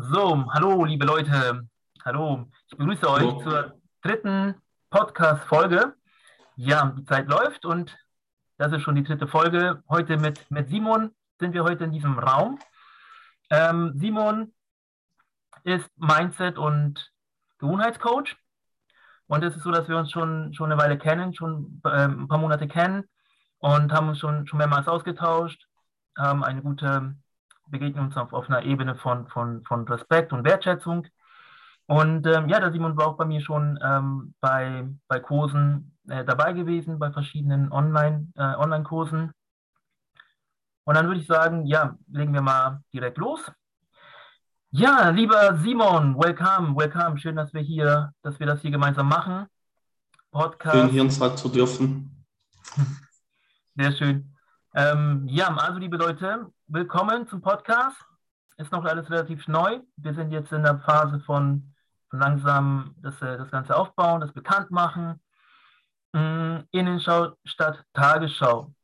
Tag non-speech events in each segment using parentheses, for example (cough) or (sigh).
So, hallo liebe Leute, hallo, ich begrüße euch zur dritten Podcast-Folge. Ja, die Zeit läuft und das ist schon die dritte Folge. Heute mit, mit Simon sind wir heute in diesem Raum. Ähm, Simon ist Mindset- und Gewohnheitscoach und es ist so, dass wir uns schon, schon eine Weile kennen, schon ähm, ein paar Monate kennen und haben uns schon, schon mehrmals ausgetauscht, haben eine gute begegnen uns auf, auf einer Ebene von, von, von Respekt und Wertschätzung. Und ähm, ja, der Simon war auch bei mir schon ähm, bei, bei Kursen äh, dabei gewesen, bei verschiedenen Online, äh, Online-Kursen. Und dann würde ich sagen, ja, legen wir mal direkt los. Ja, lieber Simon, welcome, welcome. Schön, dass wir hier, dass wir das hier gemeinsam machen. Podcast. Schön, hier sein zu dürfen. (laughs) Sehr schön. Ähm, ja, also liebe Leute, willkommen zum Podcast. Ist noch alles relativ neu. Wir sind jetzt in der Phase von, von langsam das, äh, das Ganze aufbauen, das bekanntmachen. Mm, Innenschau statt Tagesschau.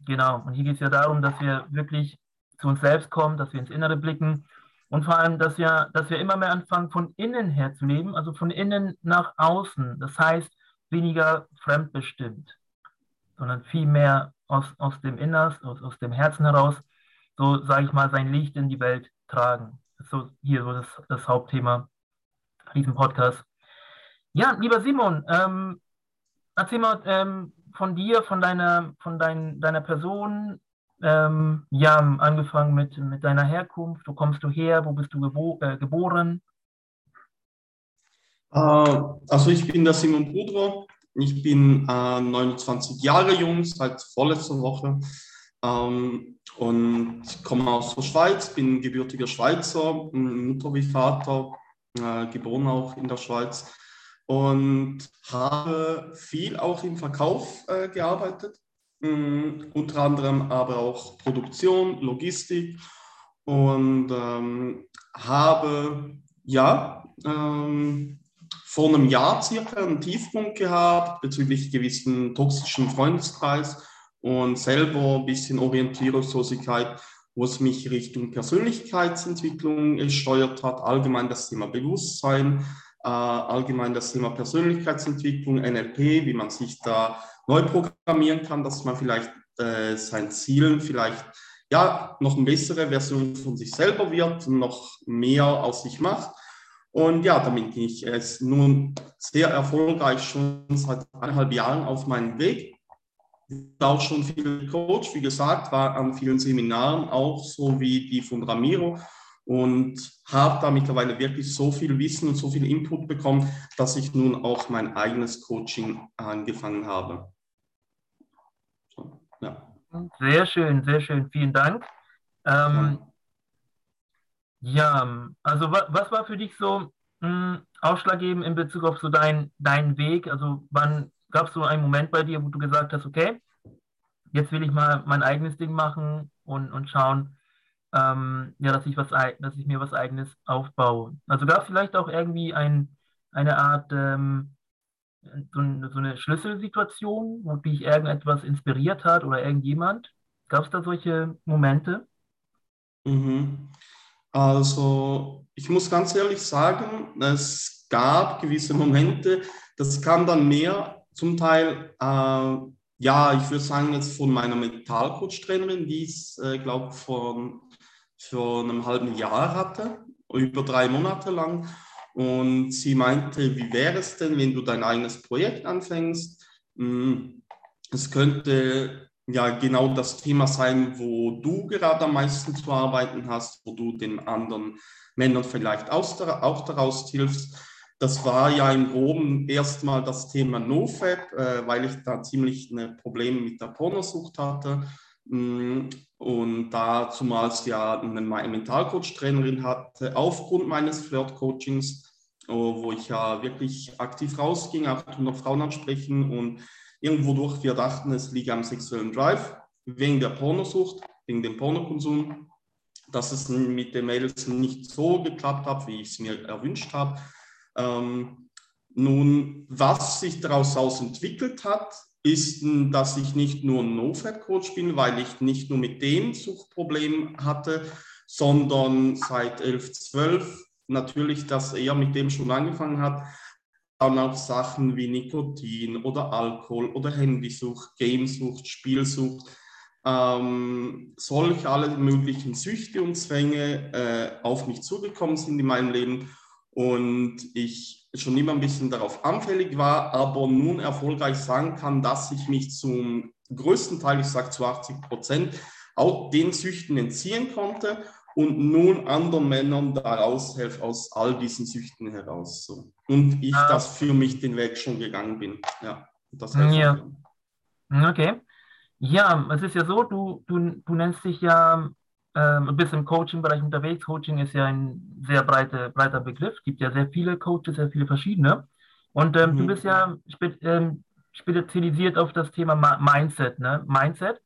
Genau. Und hier geht es ja darum, dass wir wirklich zu uns selbst kommen, dass wir ins Innere blicken und vor allem, dass wir, dass wir immer mehr anfangen, von innen her zu leben, also von innen nach außen. Das heißt, weniger fremdbestimmt, sondern viel mehr aus, aus dem Innersten, aus, aus dem Herzen heraus, so sage ich mal, sein Licht in die Welt tragen. Das ist so hier so das, das Hauptthema diesem Podcast. Ja, lieber Simon, ähm, erzähl mal ähm, von dir, von deiner, von dein, deiner Person, ähm, ja, angefangen mit, mit deiner Herkunft, wo kommst du her, wo bist du gebo äh, geboren? Äh, also ich bin der Simon Budro, ich bin äh, 29 Jahre jung, seit vorletzter Woche ähm, und komme aus der Schweiz, bin gebürtiger Schweizer, Mutter wie Vater, äh, geboren auch in der Schweiz und habe viel auch im Verkauf äh, gearbeitet, mh, unter anderem aber auch Produktion, Logistik und ähm, habe ja ähm, vor einem Jahr circa einen Tiefpunkt gehabt bezüglich gewissen toxischen Freundeskreis und selber ein bisschen Orientierungslosigkeit, wo es mich Richtung Persönlichkeitsentwicklung gesteuert hat, allgemein das Thema Bewusstsein, äh, allgemein das Thema Persönlichkeitsentwicklung, NLP, wie man sich da neu programmieren kann, dass man vielleicht äh, sein Zielen vielleicht ja noch eine bessere Version von sich selber wird, noch mehr aus sich macht. Und ja, damit bin ich jetzt nun sehr erfolgreich schon seit eineinhalb Jahren auf meinem Weg. Auch schon viel Coach, wie gesagt, war an vielen Seminaren auch, so wie die von Ramiro und habe da mittlerweile wirklich so viel Wissen und so viel Input bekommen, dass ich nun auch mein eigenes Coaching angefangen habe. So, ja. Sehr schön, sehr schön, vielen Dank. Ähm, ja. ja, also was, was war für dich so mh, ausschlaggebend in Bezug auf so dein, deinen Weg? Also wann gab es so einen Moment bei dir, wo du gesagt hast, okay, jetzt will ich mal mein eigenes Ding machen und, und schauen, ähm, ja, dass ich was, dass ich mir was eigenes aufbaue. Also gab es vielleicht auch irgendwie ein, eine Art ähm, so, so, eine Schlüsselsituation, wo dich irgendetwas inspiriert hat oder irgendjemand? Gab es da solche Momente? Mhm. Also ich muss ganz ehrlich sagen, es gab gewisse Momente, das kam dann mehr zum Teil, äh, ja, ich würde sagen jetzt von meiner Mentalcoach-Trainerin, die ich, äh, glaube vor, vor einem halben Jahr hatte, über drei Monate lang. Und sie meinte, wie wäre es denn, wenn du dein eigenes Projekt anfängst? Hm, es könnte ja genau das Thema sein, wo du gerade am meisten zu arbeiten hast, wo du den anderen Männern vielleicht auch daraus hilfst. Das war ja im Groben erstmal das Thema NoFap, äh, weil ich da ziemlich eine Probleme mit der Pornosucht hatte. Mm, und da zumals ja eine Mentalcoach-Trainerin hatte, aufgrund meines Flirt-Coachings, oh, wo ich ja wirklich aktiv rausging, auch noch Frauen ansprechen und irgendwo durch wir dachten, es liegt am sexuellen Drive, wegen der Pornosucht, wegen dem Pornokonsum, dass es mit den Mädels nicht so geklappt hat, wie ich es mir erwünscht habe. Ähm, nun, was sich daraus aus entwickelt hat, ist, dass ich nicht nur ein No-Fat-Coach bin, weil ich nicht nur mit dem Suchtproblem hatte, sondern seit 11, 12 natürlich, dass er mit dem schon angefangen hat. Dann auch Sachen wie Nikotin oder Alkohol oder Handysucht, Gamesucht, Spielsucht, ähm, solche alle möglichen Süchte und Zwänge äh, auf mich zugekommen sind in meinem Leben und ich schon immer ein bisschen darauf anfällig war, aber nun erfolgreich sagen kann, dass ich mich zum größten Teil, ich sage zu 80 Prozent, auch den Süchten entziehen konnte und nun anderen Männern daraus helfe, aus all diesen Süchten heraus. So. Und ich ah. das für mich den Weg schon gegangen bin. Ja, das ja. Okay. Ja, es ist ja so, du, du, du nennst dich ja, ähm, bist im Coaching-Bereich unterwegs. Coaching ist ja ein sehr breite, breiter Begriff. Es gibt ja sehr viele Coaches, sehr viele verschiedene. Und ähm, mhm. du bist ja spe ähm, spezialisiert auf das Thema Mindset, ne? Mindset.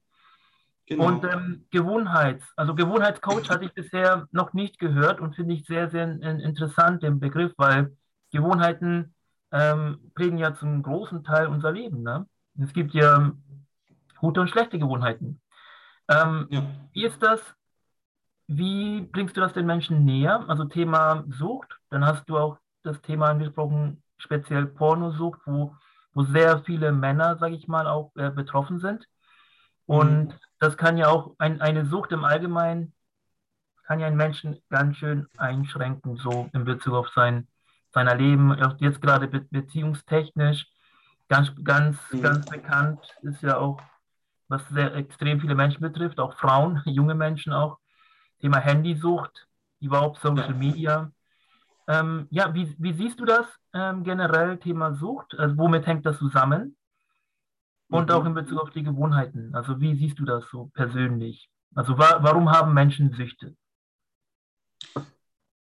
Genau. Und ähm, Gewohnheits, also Gewohnheitscoach hatte ich bisher noch nicht gehört und finde ich sehr, sehr interessant den Begriff, weil Gewohnheiten ähm, prägen ja zum großen Teil unser Leben. Ne? Es gibt ja gute und schlechte Gewohnheiten. Ähm, ja. Wie ist das? Wie bringst du das den Menschen näher? Also Thema Sucht, dann hast du auch das Thema angesprochen, speziell Pornosucht, wo, wo sehr viele Männer, sage ich mal, auch äh, betroffen sind. Und mhm. das kann ja auch ein, eine Sucht im Allgemeinen, kann ja einen Menschen ganz schön einschränken, so in Bezug auf sein seiner Leben, jetzt gerade be beziehungstechnisch. Ganz, ganz, mhm. ganz bekannt ist ja auch, was sehr extrem viele Menschen betrifft, auch Frauen, (laughs) junge Menschen auch. Thema Handysucht, überhaupt Social ja. Media. Ähm, ja, wie, wie siehst du das ähm, generell, Thema Sucht? Also womit hängt das zusammen? und mhm. auch in Bezug auf die Gewohnheiten. Also wie siehst du das so persönlich? Also wa warum haben Menschen Süchte?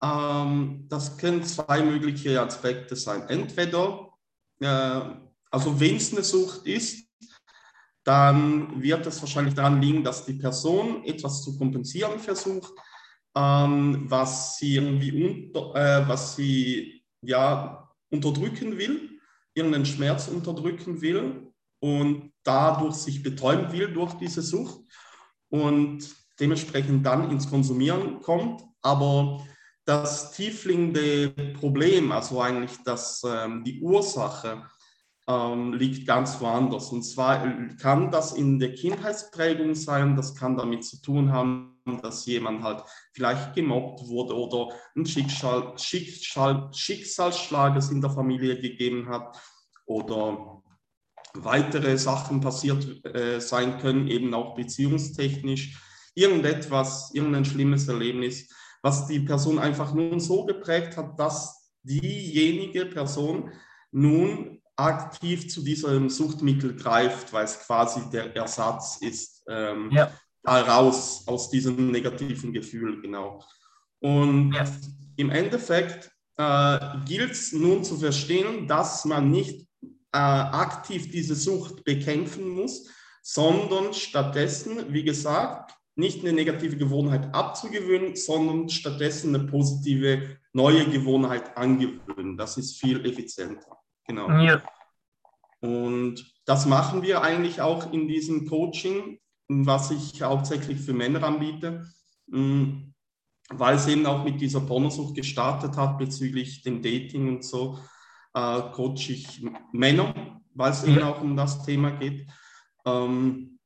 Ähm, das können zwei mögliche Aspekte sein. Entweder, äh, also wenn es eine Sucht ist, dann wird es wahrscheinlich daran liegen, dass die Person etwas zu kompensieren versucht, ähm, was sie irgendwie unter, äh, was sie ja unterdrücken will, irgendeinen Schmerz unterdrücken will und dadurch sich betäuben will durch diese Sucht und dementsprechend dann ins Konsumieren kommt. Aber das tiefliegende Problem, also eigentlich das, ähm, die Ursache, ähm, liegt ganz woanders. Und zwar kann das in der Kindheitsprägung sein, das kann damit zu tun haben, dass jemand halt vielleicht gemobbt wurde oder ein Schicksal, Schicksal, Schicksalsschlag es in der Familie gegeben hat oder weitere Sachen passiert äh, sein können, eben auch beziehungstechnisch, irgendetwas, irgendein schlimmes Erlebnis, was die Person einfach nun so geprägt hat, dass diejenige Person nun aktiv zu diesem Suchtmittel greift, weil es quasi der Ersatz ist, ähm, ja. raus aus diesem negativen Gefühl, genau. Und ja. im Endeffekt äh, gilt es nun zu verstehen, dass man nicht äh, aktiv diese Sucht bekämpfen muss, sondern stattdessen, wie gesagt, nicht eine negative Gewohnheit abzugewöhnen, sondern stattdessen eine positive neue Gewohnheit angewöhnen. Das ist viel effizienter. Genau. Ja. Und das machen wir eigentlich auch in diesem Coaching, was ich hauptsächlich für Männer anbiete, mm, weil es eben auch mit dieser Pornosucht gestartet hat bezüglich dem Dating und so äh, coache ich Männer, weil es eben auch um das Thema geht. Ähm,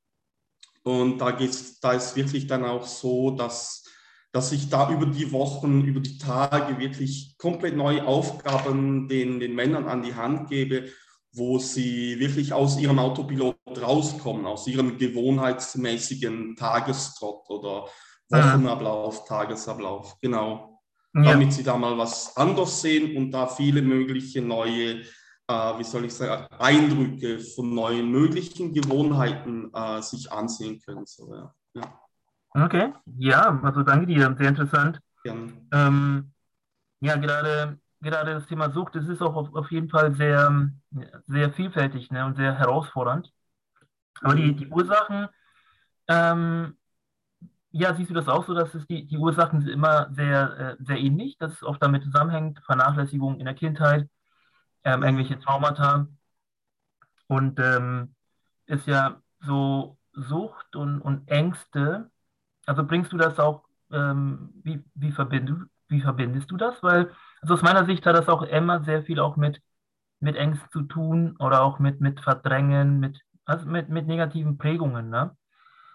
und da, geht's, da ist wirklich dann auch so, dass, dass ich da über die Wochen, über die Tage wirklich komplett neue Aufgaben den, den Männern an die Hand gebe, wo sie wirklich aus ihrem Autopilot rauskommen, aus ihrem gewohnheitsmäßigen Tagestrott oder Wochenablauf, Tagesablauf. Genau ja. damit sie da mal was anders sehen und da viele mögliche neue, äh, wie soll ich sagen, Eindrücke von neuen möglichen Gewohnheiten äh, sich ansehen können. So, ja. ja. Okay, ja, also danke dir, sehr interessant. Ähm, ja, gerade, gerade das Thema Sucht, das ist auch auf, auf jeden Fall sehr, sehr vielfältig ne, und sehr herausfordernd. Aber die, die Ursachen ähm, ja, siehst du das auch so, dass es die, die Ursachen sind immer sehr, äh, sehr ähnlich, dass es oft damit zusammenhängt, Vernachlässigung in der Kindheit, ähm, irgendwelche Traumata und ähm, ist ja so Sucht und, und Ängste, also bringst du das auch ähm, wie, wie, verbind, wie verbindest du das? Weil, also aus meiner Sicht hat das auch immer sehr viel auch mit, mit Ängsten zu tun oder auch mit, mit Verdrängen, mit, also mit, mit negativen Prägungen, ne?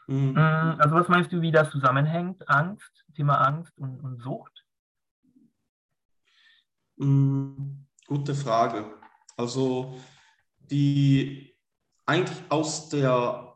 Mhm. Mm, also was meinst du, wie das zusammenhängt? Angst, Thema Angst und, und Sucht? Mhm. Gute Frage. Also die eigentlich aus der,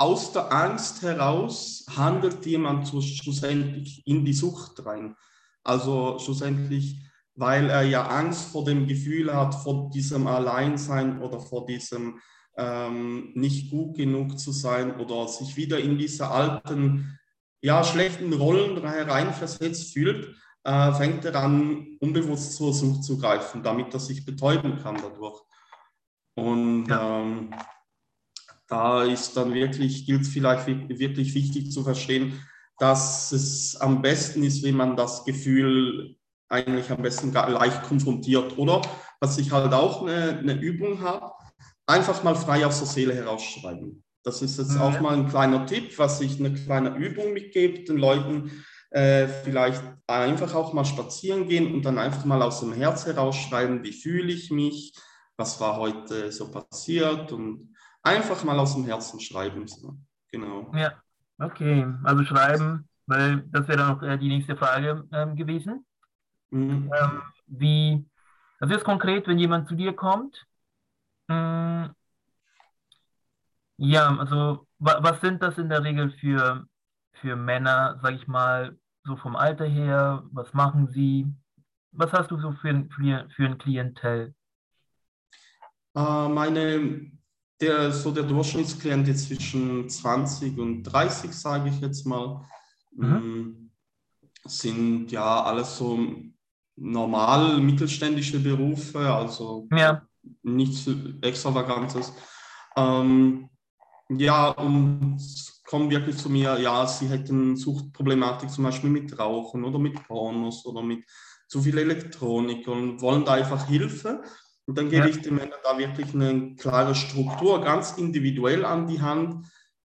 aus der Angst heraus handelt jemand schlussendlich in die Sucht rein. Also schlussendlich, weil er ja Angst vor dem Gefühl hat, vor diesem Alleinsein oder vor diesem ähm, nicht gut genug zu sein oder sich wieder in diese alten, ja, schlechten Rollen hereinversetzt fühlt, äh, fängt er an, unbewusst zur Sucht zu greifen, damit er sich betäuben kann dadurch. Und ja. ähm, da ist dann wirklich, gilt es vielleicht wirklich wichtig zu verstehen, dass es am besten ist, wenn man das Gefühl eigentlich am besten leicht konfrontiert. Oder was ich halt auch eine, eine Übung habe, einfach mal frei aus der Seele herausschreiben. Das ist jetzt mhm. auch mal ein kleiner Tipp, was ich eine kleine Übung mitgebe den Leuten. Äh, vielleicht einfach auch mal spazieren gehen und dann einfach mal aus dem Herz herausschreiben, wie fühle ich mich, was war heute so passiert und einfach mal aus dem Herzen schreiben. So. Genau. Ja, okay. Also schreiben, weil das wäre dann auch äh, die nächste Frage ähm, gewesen. Mhm. Ähm, wie, also jetzt konkret, wenn jemand zu dir kommt, mh, hm, ja, also wa was sind das in der Regel für, für Männer, sag ich mal, so vom Alter her? Was machen sie? Was hast du so für, für, für ein Klientel? Äh, meine, der, so der Durchschnittsklient zwischen 20 und 30, sage ich jetzt mal, mhm. Ähm, sind ja alles so normal mittelständische Berufe, also ja. nichts Extravagantes. Ähm, ja, und kommen wirklich zu mir, ja, sie hätten Suchtproblematik zum Beispiel mit Rauchen oder mit Pornos oder mit zu viel Elektronik und wollen da einfach Hilfe. Und dann gebe ja. ich den Männern da wirklich eine klare Struktur, ganz individuell an die Hand.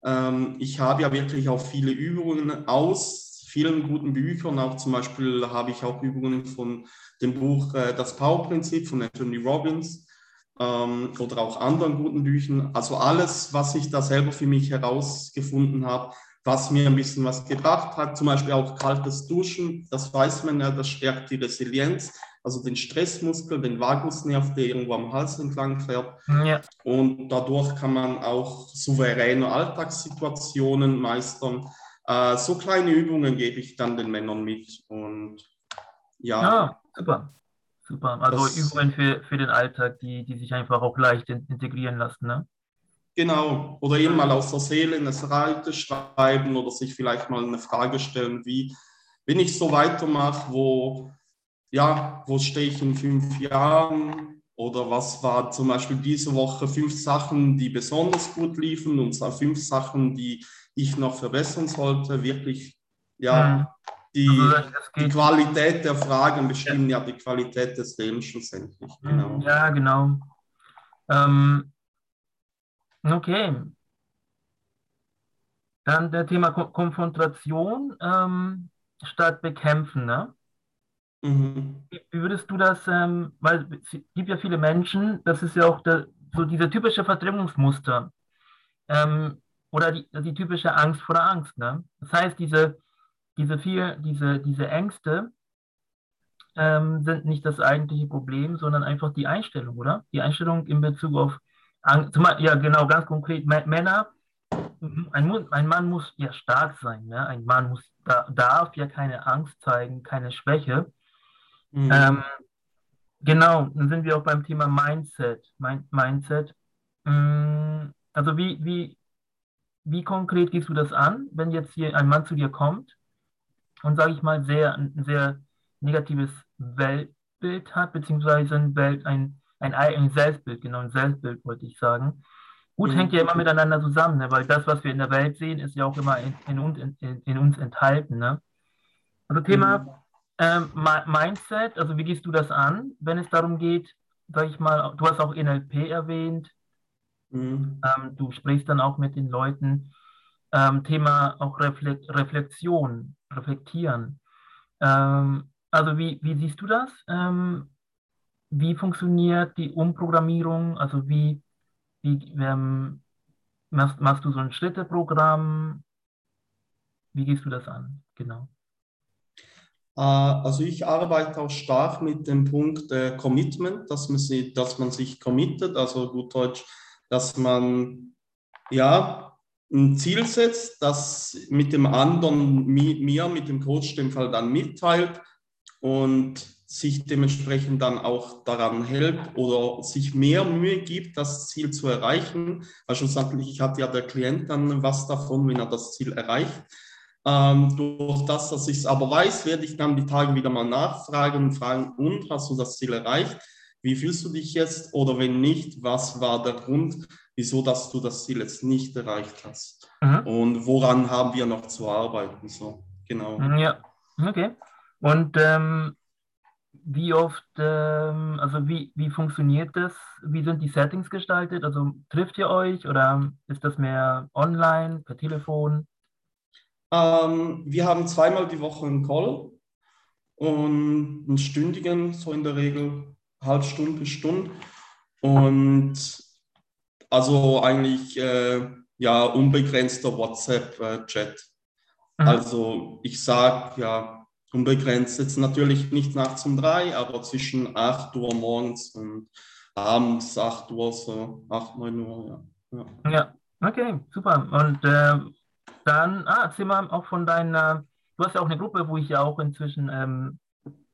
Ähm, ich habe ja wirklich auch viele Übungen aus vielen guten Büchern. Auch zum Beispiel habe ich auch Übungen von dem Buch äh, Das Power-Prinzip von Anthony Robbins ähm, oder auch anderen guten Büchern. Also alles, was ich da selber für mich herausgefunden habe, was mir ein bisschen was gebracht hat. Zum Beispiel auch kaltes Duschen, das weiß man ja, das stärkt die Resilienz also den Stressmuskel, den Vagusnerv, der irgendwo am Hals entlang fährt. Ja. Und dadurch kann man auch souveräne Alltagssituationen meistern. Äh, so kleine Übungen gebe ich dann den Männern mit. Und ja. ja super. Super. Also das, Übungen für, für den Alltag, die, die sich einfach auch leicht integrieren lassen. Ne? Genau. Oder eben mal aus der Seele eine Seite schreiben oder sich vielleicht mal eine Frage stellen, wie, wenn ich so weitermache, wo ja, wo stehe ich in fünf Jahren oder was war zum Beispiel diese Woche fünf Sachen, die besonders gut liefen und fünf Sachen, die ich noch verbessern sollte, wirklich, ja, mhm. die, also die Qualität der Fragen bestimmen ja. ja die Qualität des Lebens schlussendlich. Mhm. Genau. Ja, genau. Ähm, okay. Dann der Thema Ko Konfrontation ähm, statt Bekämpfen, ne? Mhm. Wie würdest du das, ähm, weil es gibt ja viele Menschen, das ist ja auch der, so diese typische Verdrängungsmuster ähm, oder die, die typische Angst vor der Angst. Ne? Das heißt, diese, diese, vier, diese, diese Ängste ähm, sind nicht das eigentliche Problem, sondern einfach die Einstellung, oder? Die Einstellung in Bezug auf Angst. Ja, genau, ganz konkret. Männer, ein, ein Mann muss ja stark sein. Ne? Ein Mann muss, darf ja keine Angst zeigen, keine Schwäche. Mhm. Ähm, genau, dann sind wir auch beim Thema Mindset. Mindset. Mm, also wie, wie, wie konkret gehst du das an, wenn jetzt hier ein Mann zu dir kommt und, sage ich mal, sehr, ein sehr negatives Weltbild hat, beziehungsweise ein, Welt, ein, ein, ein Selbstbild, genau, ein Selbstbild wollte ich sagen. Gut, mhm. hängt ja immer miteinander zusammen, ne? weil das, was wir in der Welt sehen, ist ja auch immer in, in, in, in uns enthalten. Ne? Also Thema mhm. Ähm, Mindset, also wie gehst du das an, wenn es darum geht, sag ich mal, du hast auch NLP erwähnt, mhm. ähm, du sprichst dann auch mit den Leuten. ähm, Thema auch Reflexion, reflektieren. Ähm, also wie, wie siehst du das? Ähm, wie funktioniert die Umprogrammierung? Also wie, wie ähm, machst, machst du so ein Schritteprogramm? Wie gehst du das an? Genau. Äh, also ich arbeite auch stark mit dem Punkt äh, Commitment, dass man, sie, dass man sich committet, also gut Deutsch, dass man ja ein Ziel setzt, das mit dem anderen, mir, mit dem Coach dem Fall dann mitteilt und sich dementsprechend dann auch daran hält oder sich mehr Mühe gibt, das Ziel zu erreichen. Weil schlussendlich hat ja der Klient dann was davon, wenn er das Ziel erreicht. Ähm, durch das, dass ich es aber weiß, werde ich dann die Tage wieder mal nachfragen und fragen, und hast du das Ziel erreicht? Wie fühlst du dich jetzt? Oder wenn nicht, was war der Grund, wieso dass du das Ziel jetzt nicht erreicht hast? Mhm. Und woran haben wir noch zu arbeiten? So, genau. Ja, okay. Und ähm, wie oft, ähm, also wie, wie funktioniert das? Wie sind die Settings gestaltet? Also trifft ihr euch oder ist das mehr online, per Telefon? Ähm, wir haben zweimal die Woche einen Call und einen stündigen, so in der Regel halb Stunde bis Stunde. Und also eigentlich äh, ja unbegrenzter WhatsApp-Chat. Äh, also ich sage ja unbegrenzt jetzt natürlich nicht nachts um drei, aber zwischen 8 Uhr morgens und abends 8 Uhr, so 8, 9 Uhr, ja. Ja, ja okay, super. Und äh, dann, ah, erzähl mal auch von deiner, du hast ja auch eine Gruppe, wo ich ja auch inzwischen ähm,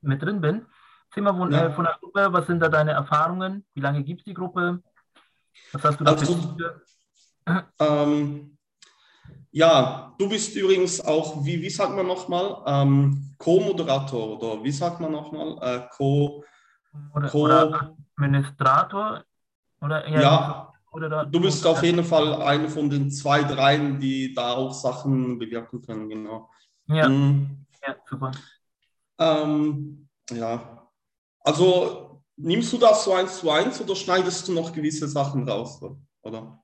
mit drin bin. Erzähl mal von, ja. äh, von der Gruppe, was sind da deine Erfahrungen? Wie lange gibt es die Gruppe? Was hast du da also, ähm, Ja, du bist übrigens auch, wie, wie sagt man nochmal, ähm, Co-Moderator oder wie sagt man nochmal? Äh, Co, oder, oder Administrator? Oder, ja, du bist auf jeden Fall eine von den zwei, dreien, die da auch Sachen bewirken können, genau. Ja, mhm. ja super. Ähm, ja, also nimmst du das so eins zu eins oder schneidest du noch gewisse Sachen raus, oder?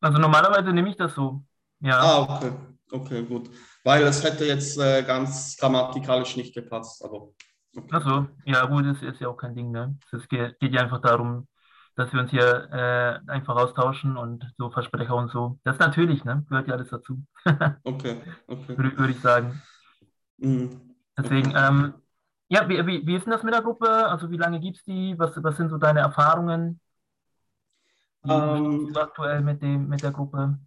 Also normalerweise nehme ich das so, ja. Ah, okay, okay, gut. Weil es hätte jetzt äh, ganz grammatikalisch nicht gepasst, aber... Okay. Achso, ja gut, das ist ja auch kein Ding, ne? Es geht, geht ja einfach darum, dass wir uns hier äh, einfach austauschen und so Versprecher und so. Das ist natürlich, ne? Gehört ja alles dazu. (laughs) okay, okay. Würde, würde ich sagen. Mhm. Deswegen, okay. ähm, ja, wie, wie, wie ist denn das mit der Gruppe? Also wie lange gibt es die? Was, was sind so deine Erfahrungen? Wie ähm, aktuell mit, dem, mit der Gruppe?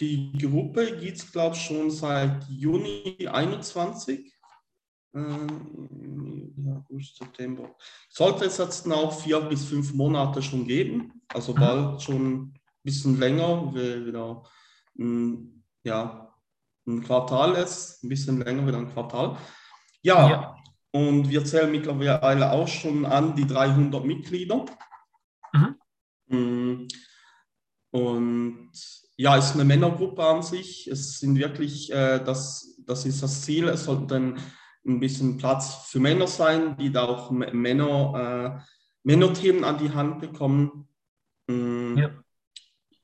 Die Gruppe gibt es, glaube ich, schon seit Juni 21. August, September. Sollte es jetzt noch vier bis fünf Monate schon geben, also mhm. bald schon ein bisschen länger, wieder ein, ja, ein Quartal ist, ein bisschen länger wieder ein Quartal. Ja, ja, und wir zählen mittlerweile auch schon an die 300 Mitglieder. Mhm. Mm, und ja, es ist eine Männergruppe an sich. Es sind wirklich, äh, das, das ist das Ziel, es sollten ein bisschen Platz für Männer sein, die da auch Männer, äh, Männerthemen an die Hand bekommen. Mhm. Ja.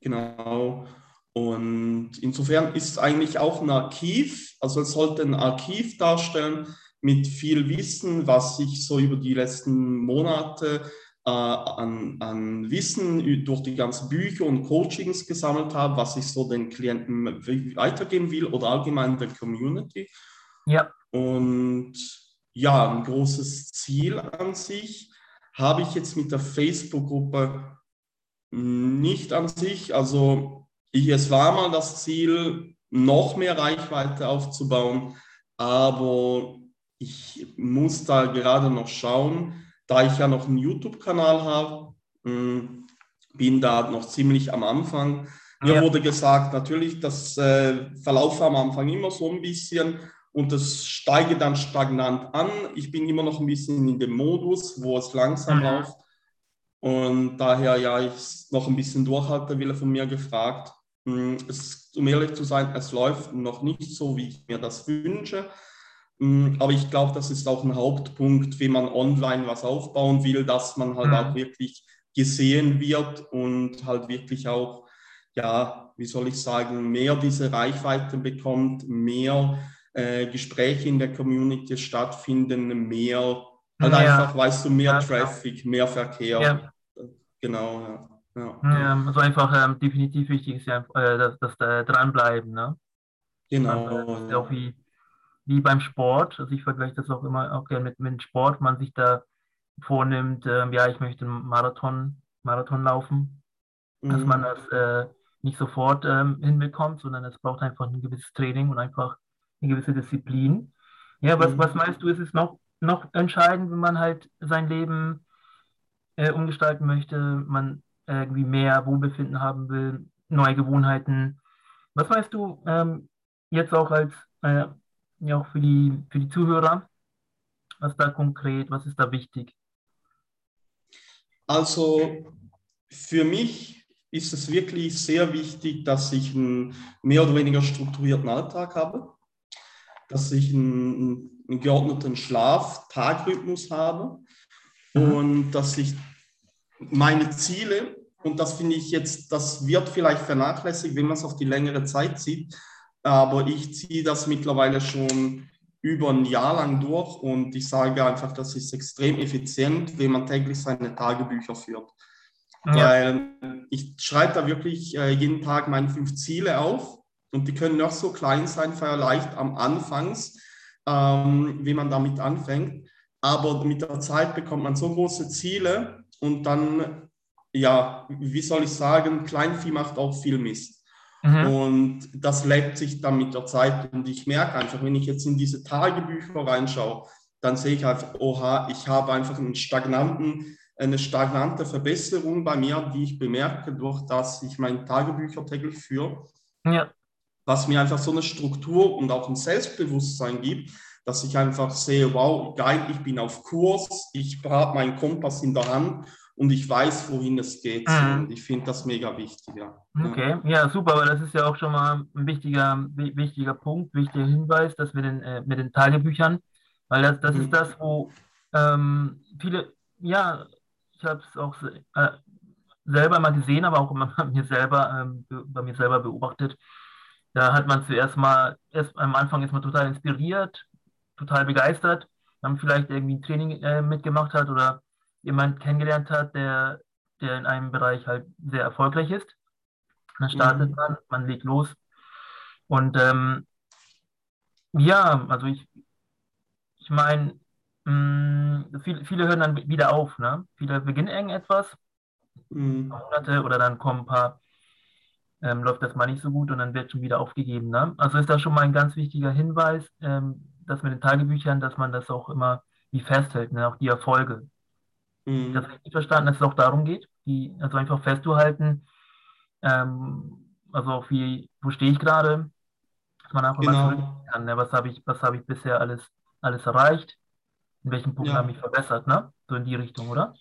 Genau. Und insofern ist es eigentlich auch ein Archiv, also es sollte ein Archiv darstellen mit viel Wissen, was ich so über die letzten Monate äh, an, an Wissen durch die ganzen Bücher und Coachings gesammelt habe, was ich so den Klienten weitergeben will oder allgemein der Community. Ja. Und ja, ein großes Ziel an sich habe ich jetzt mit der Facebook-Gruppe nicht an sich. Also ich, es war mal das Ziel, noch mehr Reichweite aufzubauen, aber ich muss da gerade noch schauen, da ich ja noch einen YouTube-Kanal habe, hm, bin da noch ziemlich am Anfang. Mir ja. wurde gesagt, natürlich, das äh, verlaufe am Anfang immer so ein bisschen, und das steige dann stagnant an. Ich bin immer noch ein bisschen in dem Modus, wo es langsam läuft. Und daher, ja, ich noch ein bisschen durchhalte, will er von mir gefragt. Hm, es, um ehrlich zu sein, es läuft noch nicht so, wie ich mir das wünsche. Hm, aber ich glaube, das ist auch ein Hauptpunkt, wenn man online was aufbauen will, dass man halt mhm. auch wirklich gesehen wird und halt wirklich auch, ja, wie soll ich sagen, mehr diese Reichweite bekommt, mehr äh, Gespräche in der Community stattfinden, mehr, halt ja. einfach, weißt du, mehr ja, Traffic, mehr Verkehr. Ja. Genau, ja. Also einfach ähm, definitiv wichtig ist ja, äh, dass, dass da dranbleiben, ne? Genau. Das ja auch wie, wie beim Sport, also ich vergleiche das auch immer auch gerne mit, mit Sport, man sich da vornimmt, ähm, ja, ich möchte einen Marathon, Marathon laufen, mhm. dass man das äh, nicht sofort ähm, hinbekommt, sondern es braucht einfach ein gewisses Training und einfach eine gewisse Disziplin. Ja, was, mhm. was meinst du, ist es noch, noch entscheidend, wenn man halt sein Leben äh, umgestalten möchte, man irgendwie mehr Wohlbefinden haben will, neue Gewohnheiten. Was meinst du ähm, jetzt auch als äh, ja auch für die für die Zuhörer? Was da konkret, was ist da wichtig? Also für mich ist es wirklich sehr wichtig, dass ich einen mehr oder weniger strukturierten Alltag habe, dass ich einen, einen geordneten Schlaf-Tagrhythmus habe mhm. und dass ich meine Ziele, und das finde ich jetzt, das wird vielleicht vernachlässigt, wenn man es auf die längere Zeit zieht, aber ich ziehe das mittlerweile schon über ein Jahr lang durch und ich sage einfach, das ist extrem effizient, wenn man täglich seine Tagebücher führt. Ja. Weil ich schreibe da wirklich äh, jeden Tag meine fünf Ziele auf und die können noch so klein sein, vielleicht am Anfangs, ähm, wie man damit anfängt. Aber mit der Zeit bekommt man so große Ziele und dann, ja, wie soll ich sagen, Kleinvieh macht auch viel Mist. Mhm. Und das lebt sich dann mit der Zeit. Und ich merke einfach, wenn ich jetzt in diese Tagebücher reinschaue, dann sehe ich einfach, oha, ich habe einfach einen stagnaten, eine stagnante Verbesserung bei mir, die ich bemerke, durch dass ich meine Tagebücher täglich führe. Ja. Was mir einfach so eine Struktur und auch ein Selbstbewusstsein gibt, dass ich einfach sehe, wow, geil, ich bin auf Kurs, ich habe meinen Kompass in der Hand und ich weiß, wohin es geht. Mhm. Und ich finde das mega wichtig. Ja. Okay, ja, super, aber das ist ja auch schon mal ein wichtiger, wichtiger Punkt, wichtiger Hinweis, dass wir den, äh, mit den Tagebüchern, weil das, das mhm. ist das, wo ähm, viele, ja, ich habe es auch äh, selber mal gesehen, aber auch (laughs) bei mir selber, ähm, bei mir selber beobachtet. Da hat man zuerst mal, erst am Anfang ist man total inspiriert, total begeistert, dann vielleicht irgendwie ein Training äh, mitgemacht hat oder jemand kennengelernt hat, der, der in einem Bereich halt sehr erfolgreich ist. Dann startet mhm. man, man legt los. Und ähm, ja, also ich, ich meine, mm, viele, viele hören dann wieder auf. Ne? Viele beginnen irgendetwas, mhm. Monate oder dann kommen ein paar, ähm, läuft das mal nicht so gut und dann wird schon wieder aufgegeben. Ne? Also ist das schon mal ein ganz wichtiger Hinweis, ähm, dass mit den Tagebüchern, dass man das auch immer wie festhält, ne? auch die Erfolge. Mhm. Das richtig verstanden, dass es auch darum geht, die also einfach festzuhalten, ähm, also auch wie, wo stehe ich gerade, dass man einfach genau. mal kann, ne? was habe ich, was habe ich bisher alles, alles erreicht, in welchen Punkten ja. habe ich verbessert, ne? So in die Richtung, oder?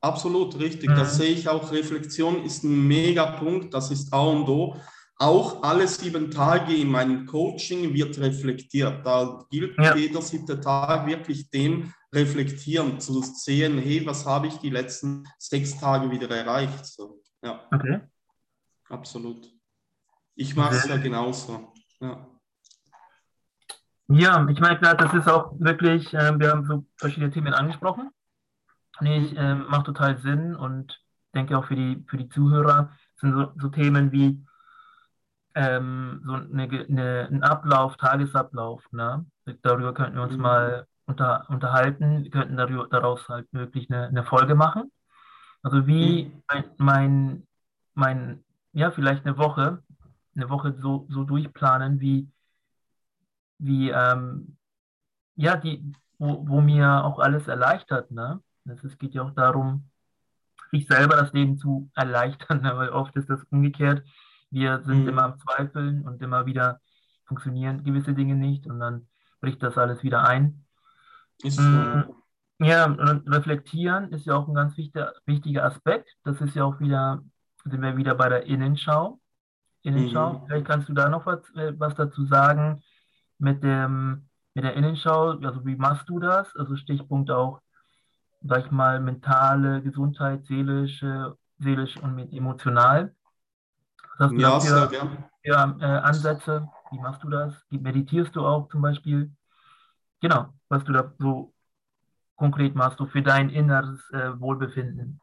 Absolut richtig. Mhm. Das sehe ich auch. Reflexion ist ein mega Punkt. Das ist A und O auch alle sieben Tage in meinem Coaching wird reflektiert. Da gilt ja. jeder siebte Tag wirklich dem reflektieren, zu sehen, hey, was habe ich die letzten sechs Tage wieder erreicht. So, ja. Okay. Absolut. Ich mache es okay. ja genauso. Ja. Ja, ich meine, klar, das ist auch wirklich, äh, wir haben so verschiedene Themen angesprochen. Nee, äh, macht total Sinn und denke auch für die, für die Zuhörer sind so, so Themen wie ähm, so eine, eine, ein Ablauf, Tagesablauf. Ne? Darüber könnten wir uns mhm. mal unter, unterhalten. Wir könnten darüber, daraus halt wirklich eine, eine Folge machen. Also wie mhm. mein, mein, mein, ja, vielleicht eine Woche, eine Woche so, so durchplanen, wie, wie ähm, ja, die, wo, wo mir auch alles erleichtert. Ne? Es geht ja auch darum, sich selber das Leben zu erleichtern, (laughs) weil oft ist das umgekehrt wir sind mhm. immer am Zweifeln und immer wieder funktionieren gewisse Dinge nicht und dann bricht das alles wieder ein. Ist mhm. Ja, und reflektieren ist ja auch ein ganz wichtiger, wichtiger Aspekt. Das ist ja auch wieder, sind wir wieder bei der Innenschau. Innenschau. Mhm. Vielleicht kannst du da noch was, äh, was dazu sagen mit, dem, mit der Innenschau. Also wie machst du das? Also Stichpunkt auch, sag ich mal, mentale Gesundheit, seelische, seelisch und emotional Was hast du ja, sehr gern. Für, äh, Ansätze? Wie machst du das? Meditierst du auch zum Beispiel? Genau, was du da so konkret machst, du für dein inneres äh, Wohlbefinden.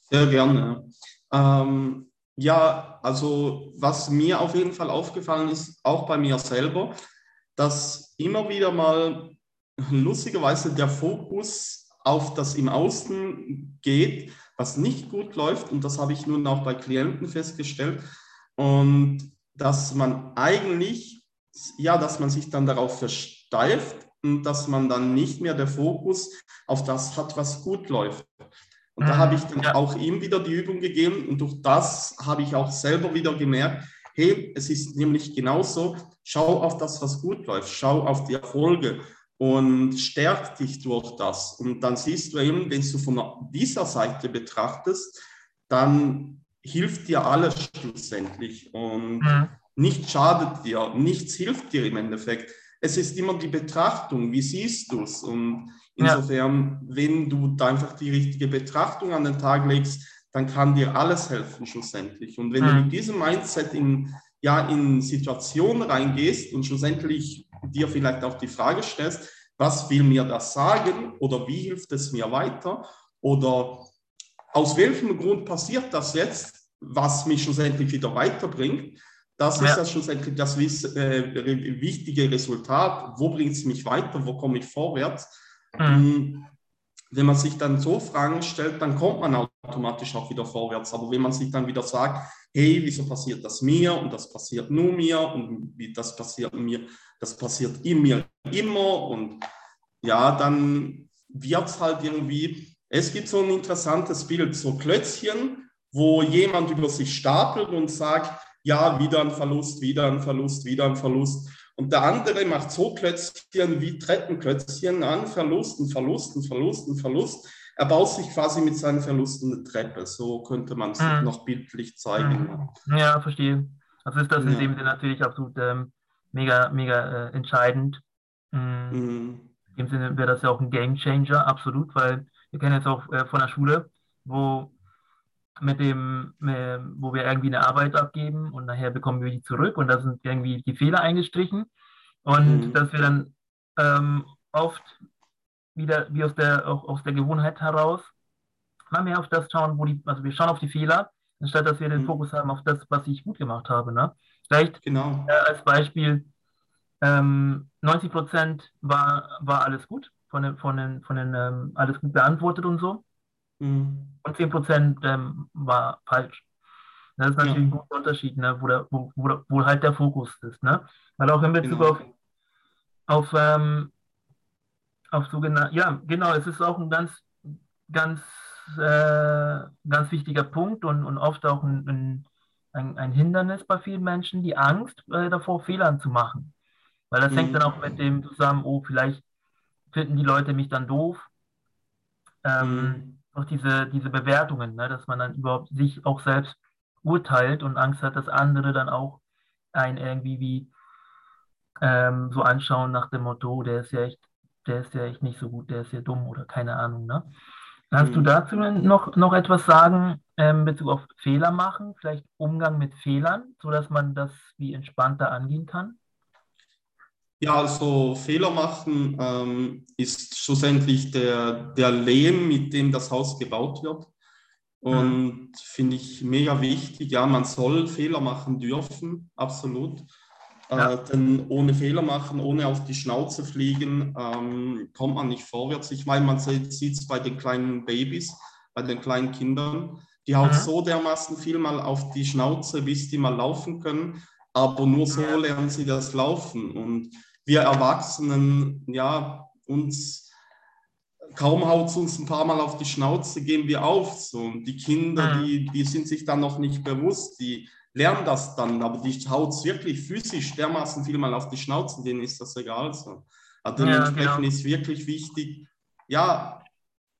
Sehr gerne. Ähm, ja, also was mir auf jeden Fall aufgefallen ist, auch bei mir selber, dass immer wieder mal lustigerweise der Fokus auf das im Außen geht, was nicht gut läuft. Und das habe ich nun auch bei Klienten festgestellt. Und dass man eigentlich, ja, dass man sich dann darauf versteift und dass man dann nicht mehr der Fokus auf das hat, was gut läuft. Und da habe ich dann auch ihm wieder die Übung gegeben und durch das habe ich auch selber wieder gemerkt, hey, es ist nämlich genauso, schau auf das, was gut läuft, schau auf die Erfolge und stärk dich durch das. Und dann siehst du eben, wenn du von dieser Seite betrachtest, dann hilft dir alles schlussendlich und mhm. nichts schadet dir, nichts hilft dir im Endeffekt. Es ist immer die Betrachtung, wie siehst du es? Und insofern, ja. wenn du da einfach die richtige Betrachtung an den Tag legst, dann kann dir alles helfen schlussendlich. Und wenn mhm. du mit diesem Mindset in, ja, in Situationen reingehst und schlussendlich dir vielleicht auch die Frage stellst, was will mir das sagen oder wie hilft es mir weiter oder aus welchem Grund passiert das jetzt, was mich schlussendlich wieder weiterbringt. Das ja. ist ja schlussendlich das äh, wichtige Resultat. Wo bringt es mich weiter? Wo komme ich vorwärts? Mhm. Wenn man sich dann so Fragen stellt, dann kommt man automatisch auch wieder vorwärts. Aber wenn man sich dann wieder sagt, hey, wieso passiert das mir und das passiert nur mir und wie das passiert mir, das passiert in mir immer und ja, dann wird es halt irgendwie, es gibt so ein interessantes Bild, so Klötzchen, wo jemand über sich stapelt und sagt, ja, wieder ein Verlust, wieder ein Verlust, wieder ein Verlust. Und der andere macht so Klötzchen wie Treppenklötzchen an, Verlusten, Verlusten, Verlusten, Verlust. Er baut sich quasi mit seinen Verlusten eine Treppe. So könnte man es mhm. noch bildlich zeigen. Mhm. Ja, verstehe. Also ist das in ja. dem Sinne natürlich absolut ähm, mega, mega äh, entscheidend. Mhm. mhm. In dem Sinne wäre das ja auch ein Game Changer, absolut, weil wir kennen jetzt auch äh, von der Schule, wo mit dem, äh, wo wir irgendwie eine Arbeit abgeben und nachher bekommen wir die zurück und da sind irgendwie die Fehler eingestrichen und mhm. dass wir dann ähm, oft wieder wie aus der, auch aus der Gewohnheit heraus mal mehr auf das schauen, wo die, also wir schauen auf die Fehler, anstatt dass wir den mhm. Fokus haben auf das, was ich gut gemacht habe. Ne? Vielleicht genau. äh, als Beispiel, ähm, 90 Prozent war, war alles gut, von den, von den, von den ähm, alles gut beantwortet und so. Mhm. Und 10 Prozent ähm, war falsch. Das ist natürlich ja. ein großer Unterschied, ne? wo, der, wo, wo, wo, halt der Fokus ist. Ne? Weil auch in Bezug genau. auf, auf, ähm, auf sogenannte, ja, genau, es ist auch ein ganz, ganz, äh, ganz wichtiger Punkt und, und oft auch ein, ein, ein Hindernis bei vielen Menschen, die Angst äh, davor, Fehlern zu machen. Weil das mhm. hängt dann auch mit dem zusammen, oh, vielleicht finden die Leute mich dann doof. Ähm, mhm auch diese, diese Bewertungen, ne, dass man dann überhaupt sich auch selbst urteilt und Angst hat, dass andere dann auch einen irgendwie wie ähm, so anschauen nach dem Motto, der ist ja echt, der ist ja echt nicht so gut, der ist ja dumm oder keine Ahnung. Ne? Kannst mhm. du dazu noch, noch etwas sagen ähm, in Bezug auf Fehler machen, vielleicht Umgang mit Fehlern, sodass man das wie entspannter angehen kann? Ja, also Fehler machen ähm, ist schlussendlich der, der Lehm, mit dem das Haus gebaut wird. Und mhm. finde ich mega wichtig. Ja, man soll Fehler machen dürfen, absolut. Äh, ja. Äh, denn ohne Fehler machen, ohne auf die Schnauze fliegen, ähm, kommt man nicht vorwärts. Ich meine, man sieht es bei den kleinen Babys, bei den kleinen Kindern. Die hauen mhm. so dermaßen viel mal auf die Schnauze, bis die mal laufen können. Aber nur so lernen sie das Laufen. Und wir Erwachsenen, ja, uns kaum haut es uns ein paar Mal auf die Schnauze, gehen wir auf. So. Und die Kinder, mhm. die, die sind sich dann noch nicht bewusst, die lernen das dann, aber die haut es wirklich physisch dermaßen viel mal auf die Schnauze, denen ist das egal. So. Also ja, dementsprechend genau. ist wirklich wichtig, ja,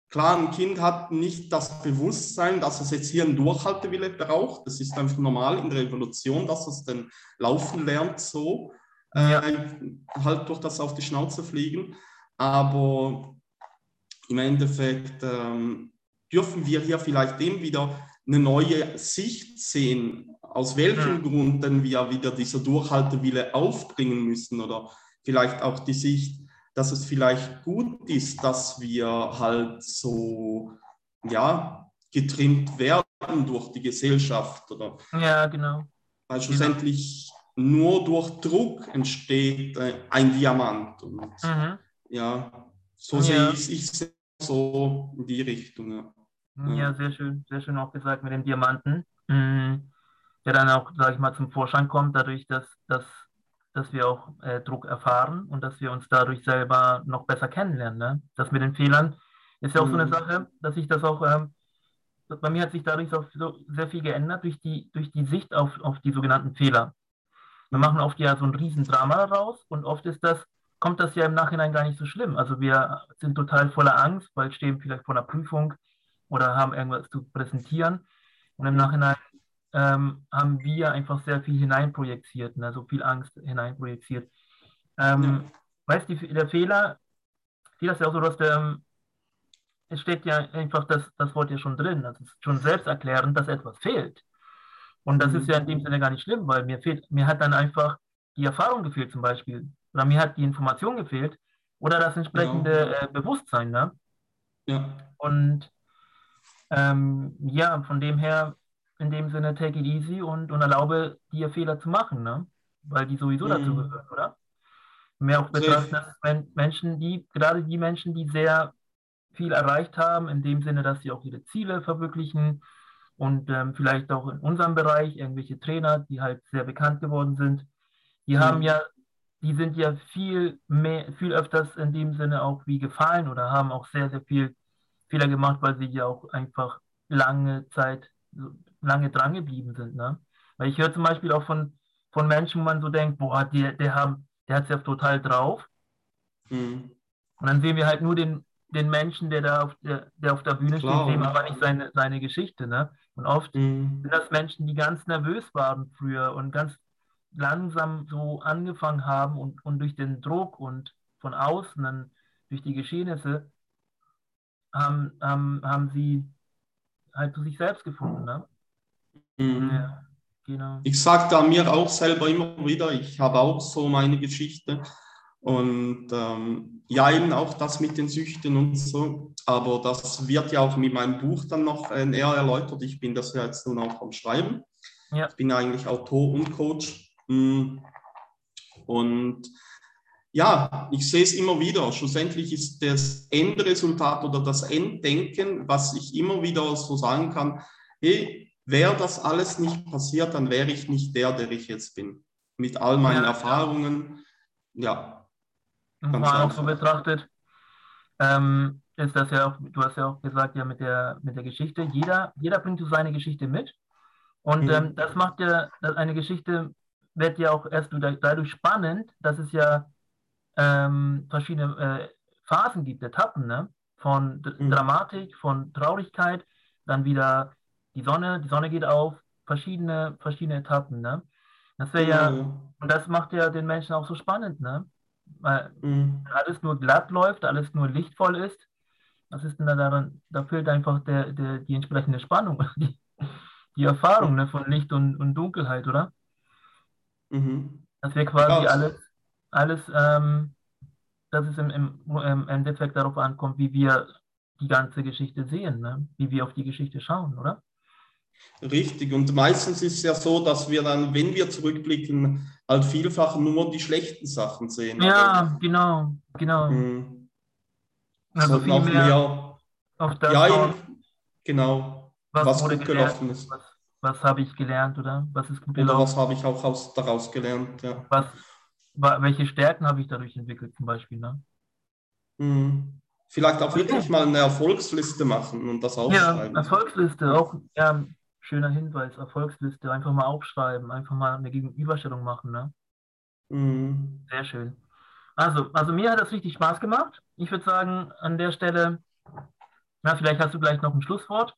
klar, ein Kind hat nicht das Bewusstsein, dass es jetzt hier einen Durchhaltewille braucht. Das ist einfach normal in der Evolution, dass es dann laufen lernt so äh, halt durch das auf die Schnauze fliegen. Aber im Endeffekt ähm, dürfen wir hier vielleicht dem wieder eine neue Sicht sehen, aus welchem. Grund denn wir wieder dieser Durchhaltewille aufbringen müssen oder vielleicht auch die Sicht, dass es vielleicht gut ist, dass wir halt so, ja, getrimmt werden durch die Gesellschaft oder. Ja, genau. Weil schlussendlich genau. nur durch Druck entsteht äh, ein Diamant. Und mhm. ja, so ja. sehe ich es so in die Richtung. Ja. Ja, sehr schön, sehr schön auch gesagt mit dem Diamanten, mhm. Der dann auch, sage ich mal, zum Vorschein kommt, dadurch, dass, dass, dass wir auch äh, Druck erfahren und dass wir uns dadurch selber noch besser kennenlernen. Ne? Das mit den Fehlern ist ja auch mhm. so eine mhm. Sache, dass ich das auch, ähm, bei mir hat sich dadurch auch so sehr viel geändert durch die, durch die Sicht auf, auf die sogenannten Fehler. Wir machen oft ja so ein Riesendrama daraus und oft ist das, kommt das ja im Nachhinein gar nicht so schlimm. Also wir sind total voller Angst, weil stehen vielleicht vor einer Prüfung oder haben irgendwas zu präsentieren. Und im Nachhinein ähm, haben wir einfach sehr viel hineinprojiziert, ne? so viel Angst hineinprojiziert. Ähm, ja. Weißt du, der Fehler, die das ja auch so, dass der, ähm, es steht ja einfach das, das Wort ja schon drin, das ist schon selbsterklärend, dass etwas fehlt. Und das mhm. ist ja in dem Sinne gar nicht schlimm, weil mir fehlt, mir hat dann einfach die Erfahrung gefehlt zum Beispiel. Oder mir hat die Information gefehlt oder das entsprechende genau. äh, Bewusstsein. Ne? Ja. Und ähm, ja, von dem her, in dem Sinne, take it easy und, und erlaube dir Fehler zu machen, ne? weil die sowieso mhm. dazu gehören, oder? Mehr auch betrachten, dass Menschen, die, gerade die Menschen, die sehr viel erreicht haben, in dem Sinne, dass sie auch ihre Ziele verwirklichen und ähm, vielleicht auch in unserem Bereich irgendwelche Trainer, die halt sehr bekannt geworden sind, die mhm. haben ja, die sind ja viel mehr, viel öfters in dem Sinne auch wie gefallen oder haben auch sehr, sehr viel Fehler gemacht, weil sie ja auch einfach lange Zeit, lange dran geblieben sind. Ne? Weil ich höre zum Beispiel auch von, von Menschen, wo man so denkt, boah, der, der, haben, der hat es ja total drauf. Mhm. Und dann sehen wir halt nur den, den Menschen, der da auf der, der auf der Bühne Klar, steht, sehen aber nicht seine, seine Geschichte. Ne? Und oft mhm. sind das Menschen, die ganz nervös waren früher und ganz langsam so angefangen haben und, und durch den Druck und von außen, dann durch die Geschehnisse, haben, haben, haben sie halt zu sich selbst gefunden. Ne? Mhm. Ja, genau. Ich sage da mir auch selber immer wieder, ich habe auch so meine Geschichte und ähm, ja, eben auch das mit den Süchten und so. Aber das wird ja auch mit meinem Buch dann noch äh, näher erläutert. Ich bin das ja jetzt nun auch am Schreiben. Ja. Ich bin eigentlich Autor und Coach. Mm. Und ja, ich sehe es immer wieder. Schlussendlich ist das Endresultat oder das Enddenken, was ich immer wieder so sagen kann, hey, wäre das alles nicht passiert, dann wäre ich nicht der, der ich jetzt bin. Mit all meinen ja. Erfahrungen, ja. Und auch so betrachtet, ähm, ist das ja auch, du hast ja auch gesagt, ja, mit der, mit der Geschichte, jeder, jeder bringt so seine Geschichte mit. Und mhm. ähm, das macht ja, eine Geschichte wird ja auch erst dadurch spannend, dass es ja ähm, verschiedene äh, Phasen gibt, Etappen, ne? von D mhm. Dramatik, von Traurigkeit, dann wieder die Sonne, die Sonne geht auf, verschiedene, verschiedene Etappen. Ne? Das wäre ja, mhm. und das macht ja den Menschen auch so spannend, ne? Weil mhm. alles nur glatt läuft, alles nur lichtvoll ist. Was ist denn da daran? Da fehlt einfach der, der, die entsprechende Spannung, (laughs) die, die Erfahrung ne, von Licht und, und Dunkelheit, oder? Mhm. Das wäre quasi ja, alles alles, ähm, dass es im, im, im, Endeffekt darauf ankommt, wie wir die ganze Geschichte sehen, ne? wie wir auf die Geschichte schauen, oder? Richtig, und meistens ist es ja so, dass wir dann, wenn wir zurückblicken, halt vielfach nur die schlechten Sachen sehen. Ja, also, genau, genau. Mh. Also viel mehr, mehr auf das ja, schauen, genau, was, was gut gelaufen ist. Was, was habe ich gelernt, oder? Was ist gut gelaufen? Oder was habe ich auch aus, daraus gelernt, ja. Was, welche Stärken habe ich dadurch entwickelt zum Beispiel. Ne? Mhm. Vielleicht auch wirklich mal eine Erfolgsliste machen und das aufschreiben. Ja, Erfolgsliste, auch ja, schöner Hinweis, Erfolgsliste, einfach mal aufschreiben, einfach mal eine Gegenüberstellung machen. Ne? Mhm. Sehr schön. Also, also mir hat das richtig Spaß gemacht. Ich würde sagen, an der Stelle, na, vielleicht hast du gleich noch ein Schlusswort.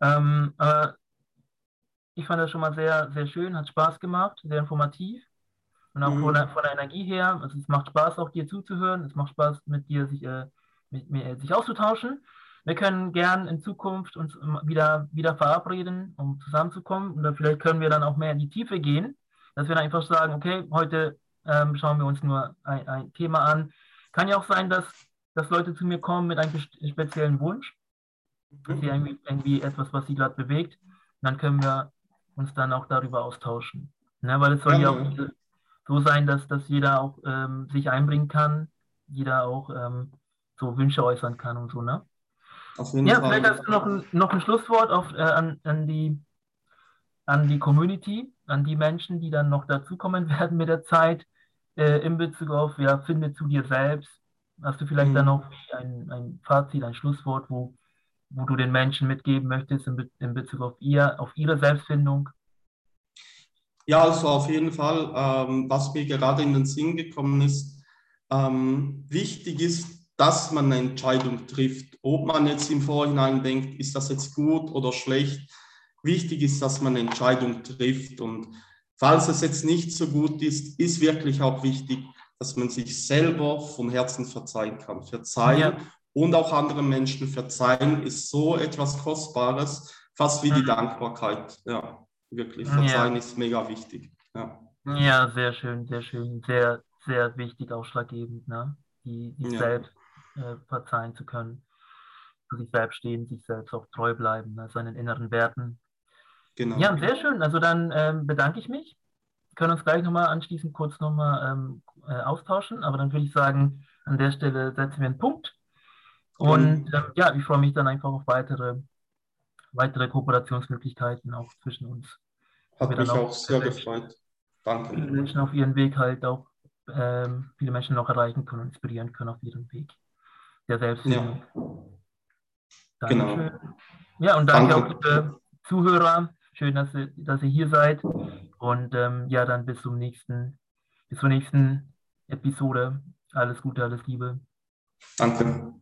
Ähm, äh, ich fand das schon mal sehr, sehr schön, hat Spaß gemacht, sehr informativ. Und auch mhm. von, der, von, der, Energie her, also es macht Spaß, auch dir zuzuhören, es macht Spaß, mit dir sich, äh, mit mir, sich auszutauschen. Wir können gern in Zukunft uns wieder, wieder verabreden, um zusammenzukommen. Oder vielleicht können wir dann auch mehr in die Tiefe gehen, dass wir dann einfach sagen, okay, heute ähm, schauen wir uns nur ein, ein, Thema an. Kann ja auch sein, dass, dass Leute zu mir kommen mit einem speziellen Wunsch, dass sie irgendwie, irgendwie etwas, was sie gerade bewegt. dann können wir uns dann auch darüber austauschen. Ne? Weil es soll ja, ja auch so sein, dass, dass jeder auch ähm, sich einbringen kann, jeder auch ähm, so Wünsche äußern kann und so, ne? Auf jeden ja, Fall. vielleicht hast du noch ein, noch ein Schlusswort auf, äh, an, an, die, an die Community, an die Menschen, die dann noch dazukommen (laughs) werden mit der Zeit, äh, in Bezug auf, ja, finde zu dir selbst. Hast du vielleicht mhm. dann noch ein, ein Fazit, ein Schlusswort, wo, wo du den Menschen mitgeben möchtest in, Be in Bezug auf, ihr, auf ihre Selbstfindung? Ja, also auf jeden Fall, ähm, was mir gerade in den Sinn gekommen ist, ähm, wichtig ist, dass man eine Entscheidung trifft. Ob man jetzt im Vorhinein denkt, ist das jetzt gut oder schlecht. Wichtig ist, dass man eine Entscheidung trifft. Und falls es jetzt nicht so gut ist, ist wirklich auch wichtig, dass man sich selber von Herzen verzeihen kann. Verzeihen ja. und auch anderen Menschen verzeihen ist so etwas Kostbares, fast wie die mhm. Dankbarkeit. Ja, wirklich. Verzeihen ja. ist mega wichtig. Ja. ja, sehr schön, sehr schön. Sehr, sehr wichtig, ausschlaggebend. Ne? Die, die ja. selbst äh, verzeihen zu können, zu sich selbst stehen, sich selbst auch treu bleiben, ne, seinen inneren Werten. Genau. Ja, sehr schön. Also dann ähm, bedanke ich mich. Wir können uns gleich nochmal anschließend kurz nochmal ähm, äh, austauschen, aber dann würde ich sagen, an der Stelle setzen wir einen Punkt. Und ähm, ja, ich freue mich dann einfach auf weitere, weitere Kooperationsmöglichkeiten auch zwischen uns. Hat mich auch, auch sehr gefreut. Danke. Menschen auf ihren Weg halt auch ähm, viele Menschen noch erreichen können und inspirieren können auf ihrem Weg der Selbstfindung. Ja. Genau. Ja, und danke, danke. auch liebe Zuhörer. Schön, dass ihr, dass ihr hier seid. Und ähm, ja, dann bis zum nächsten, bis zur nächsten Episode. Alles Gute, alles Liebe. Danke.